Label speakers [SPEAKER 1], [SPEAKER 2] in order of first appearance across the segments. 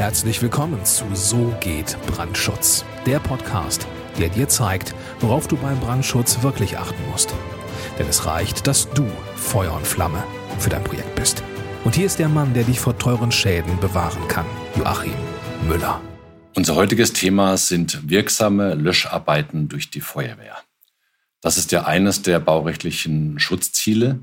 [SPEAKER 1] Herzlich willkommen zu So geht Brandschutz, der Podcast, der dir zeigt, worauf du beim Brandschutz wirklich achten musst. Denn es reicht, dass du Feuer und Flamme für dein Projekt bist. Und hier ist der Mann, der dich vor teuren Schäden bewahren kann, Joachim Müller.
[SPEAKER 2] Unser heutiges Thema sind wirksame Löscharbeiten durch die Feuerwehr. Das ist ja eines der baurechtlichen Schutzziele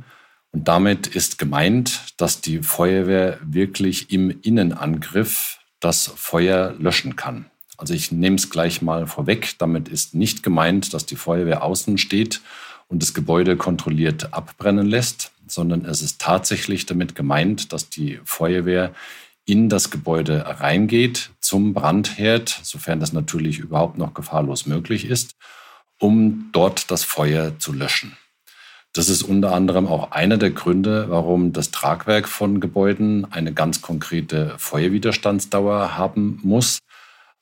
[SPEAKER 2] und damit ist gemeint, dass die Feuerwehr wirklich im Innenangriff das Feuer löschen kann. Also ich nehme es gleich mal vorweg. Damit ist nicht gemeint, dass die Feuerwehr außen steht und das Gebäude kontrolliert abbrennen lässt, sondern es ist tatsächlich damit gemeint, dass die Feuerwehr in das Gebäude reingeht zum Brandherd, sofern das natürlich überhaupt noch gefahrlos möglich ist, um dort das Feuer zu löschen. Das ist unter anderem auch einer der Gründe, warum das Tragwerk von Gebäuden eine ganz konkrete Feuerwiderstandsdauer haben muss,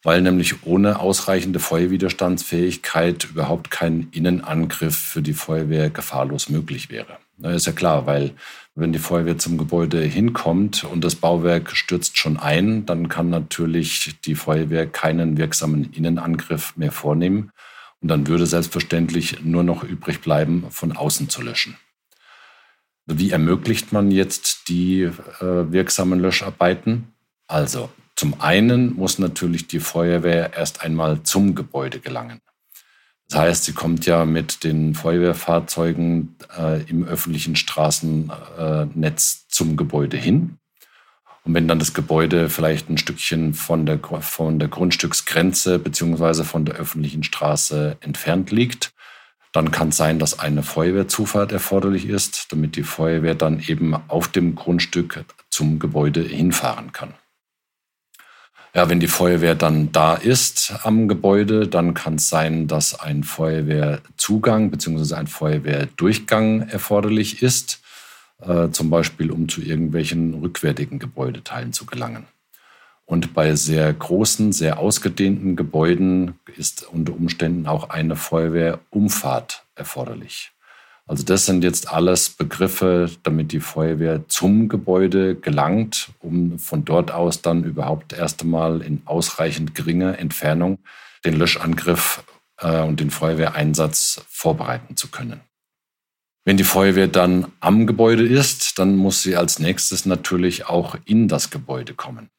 [SPEAKER 2] weil nämlich ohne ausreichende Feuerwiderstandsfähigkeit überhaupt kein Innenangriff für die Feuerwehr gefahrlos möglich wäre. Das ist ja klar, weil wenn die Feuerwehr zum Gebäude hinkommt und das Bauwerk stürzt schon ein, dann kann natürlich die Feuerwehr keinen wirksamen Innenangriff mehr vornehmen. Und dann würde selbstverständlich nur noch übrig bleiben, von außen zu löschen. Wie ermöglicht man jetzt die äh, wirksamen Löscharbeiten? Also zum einen muss natürlich die Feuerwehr erst einmal zum Gebäude gelangen. Das heißt, sie kommt ja mit den Feuerwehrfahrzeugen äh, im öffentlichen Straßennetz zum Gebäude hin. Und wenn dann das Gebäude vielleicht ein Stückchen von der, von der Grundstücksgrenze beziehungsweise von der öffentlichen Straße entfernt liegt, dann kann es sein, dass eine Feuerwehrzufahrt erforderlich ist, damit die Feuerwehr dann eben auf dem Grundstück zum Gebäude hinfahren kann. Ja, wenn die Feuerwehr dann da ist am Gebäude, dann kann es sein, dass ein Feuerwehrzugang bzw. ein Feuerwehrdurchgang erforderlich ist äh, zum Beispiel um zu irgendwelchen rückwärtigen Gebäudeteilen zu gelangen. Und bei sehr großen, sehr ausgedehnten Gebäuden ist unter Umständen auch eine Feuerwehrumfahrt erforderlich. Also das sind jetzt alles Begriffe, damit die Feuerwehr zum Gebäude gelangt, um von dort aus dann überhaupt erst einmal in ausreichend geringer Entfernung den Löschangriff äh, und den Feuerwehreinsatz vorbereiten zu können. Wenn die Feuerwehr dann am Gebäude ist, dann muss sie als nächstes natürlich auch in das Gebäude kommen.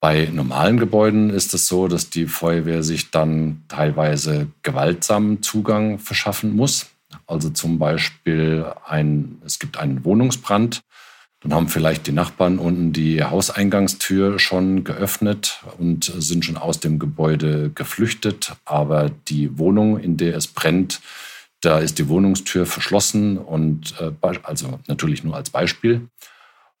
[SPEAKER 2] Bei normalen Gebäuden ist es so, dass die Feuerwehr sich dann teilweise gewaltsamen Zugang verschaffen muss. Also zum Beispiel ein, es gibt einen Wohnungsbrand. Dann haben vielleicht die Nachbarn unten die Hauseingangstür schon geöffnet und sind schon aus dem Gebäude geflüchtet. Aber die Wohnung, in der es brennt, da ist die Wohnungstür verschlossen und äh, also natürlich nur als Beispiel.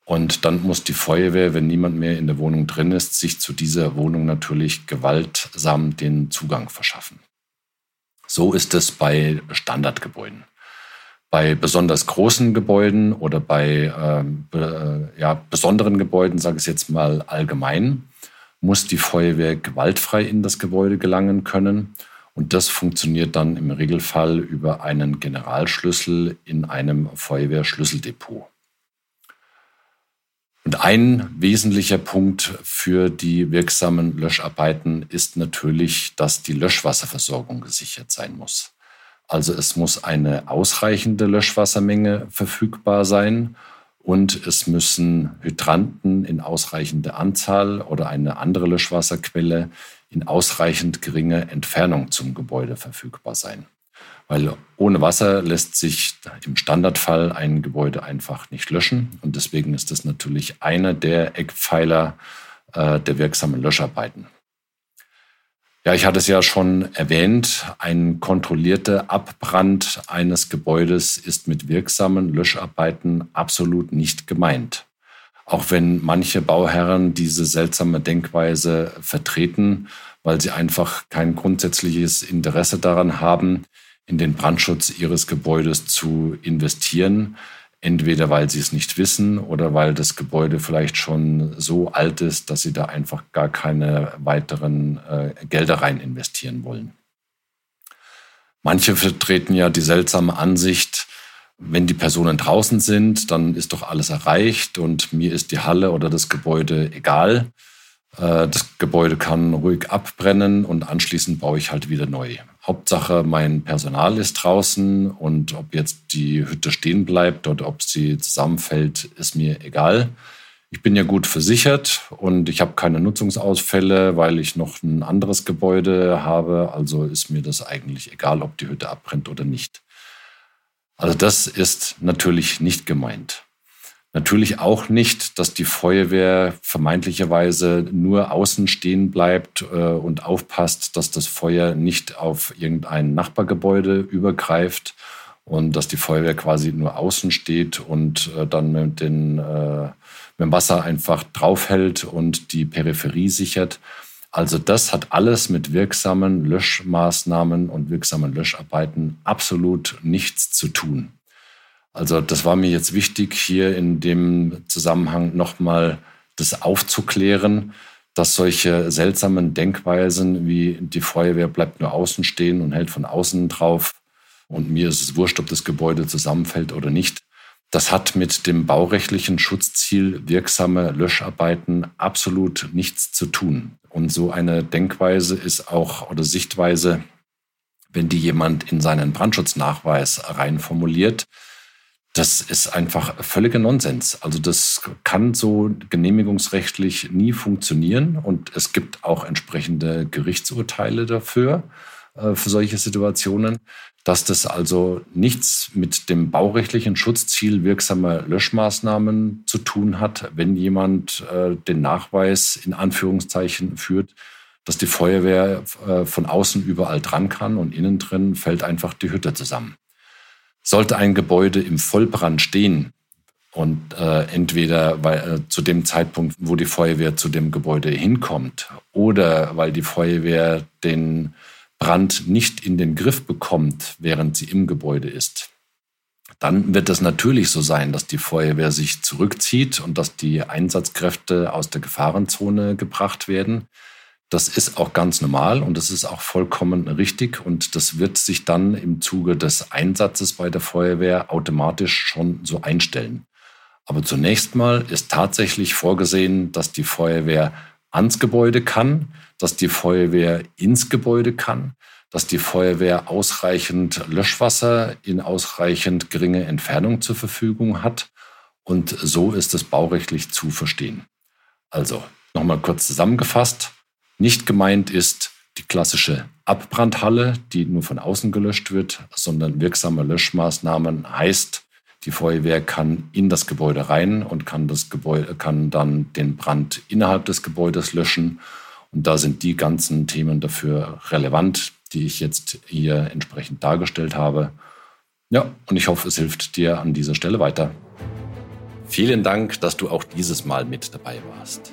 [SPEAKER 2] Und dann muss die Feuerwehr, wenn niemand mehr in der Wohnung drin ist, sich zu dieser Wohnung natürlich gewaltsam den Zugang verschaffen. So ist es bei Standardgebäuden. Bei besonders großen Gebäuden oder bei ähm, be, äh, ja, besonderen Gebäuden, sage ich jetzt mal allgemein, muss die Feuerwehr gewaltfrei in das Gebäude gelangen können. Und das funktioniert dann im Regelfall über einen Generalschlüssel in einem Feuerwehrschlüsseldepot. Und ein wesentlicher Punkt für die wirksamen Löscharbeiten ist natürlich, dass die Löschwasserversorgung gesichert sein muss. Also es muss eine ausreichende Löschwassermenge verfügbar sein und es müssen Hydranten in ausreichender Anzahl oder eine andere Löschwasserquelle in ausreichend geringer Entfernung zum Gebäude verfügbar sein. Weil ohne Wasser lässt sich im Standardfall ein Gebäude einfach nicht löschen. Und deswegen ist das natürlich einer der Eckpfeiler äh, der wirksamen Löscharbeiten. Ja, ich hatte es ja schon erwähnt, ein kontrollierter Abbrand eines Gebäudes ist mit wirksamen Löscharbeiten absolut nicht gemeint. Auch wenn manche Bauherren diese seltsame Denkweise vertreten, weil sie einfach kein grundsätzliches Interesse daran haben, in den Brandschutz ihres Gebäudes zu investieren. Entweder weil sie es nicht wissen oder weil das Gebäude vielleicht schon so alt ist, dass sie da einfach gar keine weiteren äh, Gelder rein investieren wollen. Manche vertreten ja die seltsame Ansicht, wenn die Personen draußen sind, dann ist doch alles erreicht und mir ist die Halle oder das Gebäude egal. Äh, das Gebäude kann ruhig abbrennen und anschließend baue ich halt wieder neu. Hauptsache, mein Personal ist draußen und ob jetzt die Hütte stehen bleibt oder ob sie zusammenfällt, ist mir egal. Ich bin ja gut versichert und ich habe keine Nutzungsausfälle, weil ich noch ein anderes Gebäude habe. Also ist mir das eigentlich egal, ob die Hütte abbrennt oder nicht. Also das ist natürlich nicht gemeint. Natürlich auch nicht, dass die Feuerwehr vermeintlicherweise nur außen stehen bleibt äh, und aufpasst, dass das Feuer nicht auf irgendein Nachbargebäude übergreift und dass die Feuerwehr quasi nur außen steht und äh, dann mit, den, äh, mit dem Wasser einfach draufhält und die Peripherie sichert. Also das hat alles mit wirksamen Löschmaßnahmen und wirksamen Löscharbeiten absolut nichts zu tun. Also das war mir jetzt wichtig, hier in dem Zusammenhang nochmal das aufzuklären, dass solche seltsamen Denkweisen wie die Feuerwehr bleibt nur außen stehen und hält von außen drauf und mir ist es wurscht, ob das Gebäude zusammenfällt oder nicht. Das hat mit dem baurechtlichen Schutzziel wirksame Löscharbeiten absolut nichts zu tun. Und so eine Denkweise ist auch oder Sichtweise, wenn die jemand in seinen Brandschutznachweis reinformuliert, das ist einfach völliger Nonsens. Also das kann so genehmigungsrechtlich nie funktionieren und es gibt auch entsprechende Gerichtsurteile dafür, äh, für solche Situationen, dass das also nichts mit dem baurechtlichen Schutzziel wirksamer Löschmaßnahmen zu tun hat, wenn jemand äh, den Nachweis in Anführungszeichen führt, dass die Feuerwehr äh, von außen überall dran kann und innen drin fällt einfach die Hütte zusammen. Sollte ein Gebäude im Vollbrand stehen und äh, entweder weil, äh, zu dem Zeitpunkt, wo die Feuerwehr zu dem Gebäude hinkommt oder weil die Feuerwehr den Brand nicht in den Griff bekommt, während sie im Gebäude ist, dann wird es natürlich so sein, dass die Feuerwehr sich zurückzieht und dass die Einsatzkräfte aus der Gefahrenzone gebracht werden. Das ist auch ganz normal und das ist auch vollkommen richtig und das wird sich dann im Zuge des Einsatzes bei der Feuerwehr automatisch schon so einstellen. Aber zunächst mal ist tatsächlich vorgesehen, dass die Feuerwehr ans Gebäude kann, dass die Feuerwehr ins Gebäude kann, dass die Feuerwehr ausreichend Löschwasser in ausreichend geringe Entfernung zur Verfügung hat. Und so ist es baurechtlich zu verstehen. Also nochmal kurz zusammengefasst. Nicht gemeint ist die klassische Abbrandhalle, die nur von außen gelöscht wird, sondern wirksame Löschmaßnahmen heißt, die Feuerwehr kann in das Gebäude rein und kann, das Gebäude, kann dann den Brand innerhalb des Gebäudes löschen. Und da sind die ganzen Themen dafür relevant, die ich jetzt hier entsprechend dargestellt habe. Ja, und ich hoffe, es hilft dir an dieser Stelle weiter. Vielen Dank, dass du auch dieses Mal mit dabei warst.